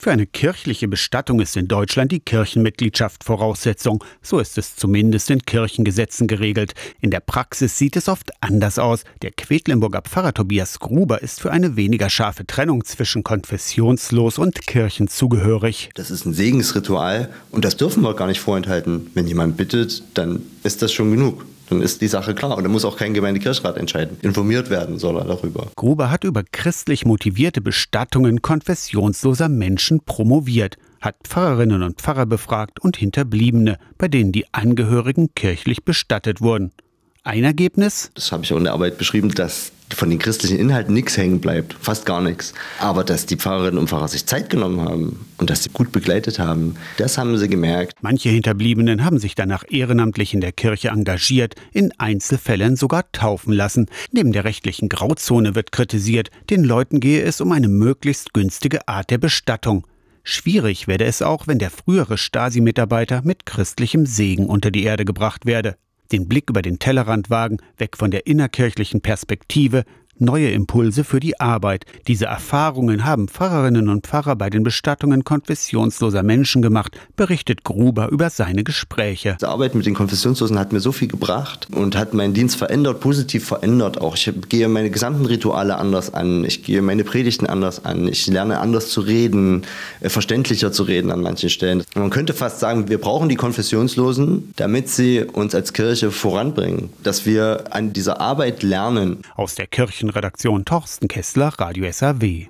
Für eine kirchliche Bestattung ist in Deutschland die Kirchenmitgliedschaft Voraussetzung. So ist es zumindest in Kirchengesetzen geregelt. In der Praxis sieht es oft anders aus. Der Quedlinburger Pfarrer Tobias Gruber ist für eine weniger scharfe Trennung zwischen konfessionslos und Kirchen zugehörig. Das ist ein Segensritual und das dürfen wir gar nicht vorenthalten. Wenn jemand bittet, dann ist das schon genug dann ist die Sache klar. Und dann muss auch kein Gemeindekirchrat entscheiden. Informiert werden soll er darüber. Gruber hat über christlich motivierte Bestattungen konfessionsloser Menschen promoviert, hat Pfarrerinnen und Pfarrer befragt und Hinterbliebene, bei denen die Angehörigen kirchlich bestattet wurden. Ein Ergebnis? Das habe ich auch in der Arbeit beschrieben, dass von den christlichen Inhalten nichts hängen bleibt, fast gar nichts. Aber dass die Pfarrerinnen und Pfarrer sich Zeit genommen haben und dass sie gut begleitet haben, das haben sie gemerkt. Manche Hinterbliebenen haben sich danach ehrenamtlich in der Kirche engagiert, in Einzelfällen sogar taufen lassen. Neben der rechtlichen Grauzone wird kritisiert, den Leuten gehe es um eine möglichst günstige Art der Bestattung. Schwierig werde es auch, wenn der frühere Stasi-Mitarbeiter mit christlichem Segen unter die Erde gebracht werde den Blick über den Tellerrand wagen, weg von der innerkirchlichen Perspektive, neue Impulse für die Arbeit. Diese Erfahrungen haben Pfarrerinnen und Pfarrer bei den Bestattungen konfessionsloser Menschen gemacht, berichtet Gruber über seine Gespräche. Die Arbeit mit den Konfessionslosen hat mir so viel gebracht und hat meinen Dienst verändert, positiv verändert auch. Ich gehe meine gesamten Rituale anders an, ich gehe meine Predigten anders an, ich lerne anders zu reden, äh, verständlicher zu reden an manchen Stellen. Man könnte fast sagen, wir brauchen die Konfessionslosen, damit sie uns als Kirche voranbringen, dass wir an dieser Arbeit lernen. Aus der Kirchen Nachrichtenredaktion Torsten Kessler, Radio SAW.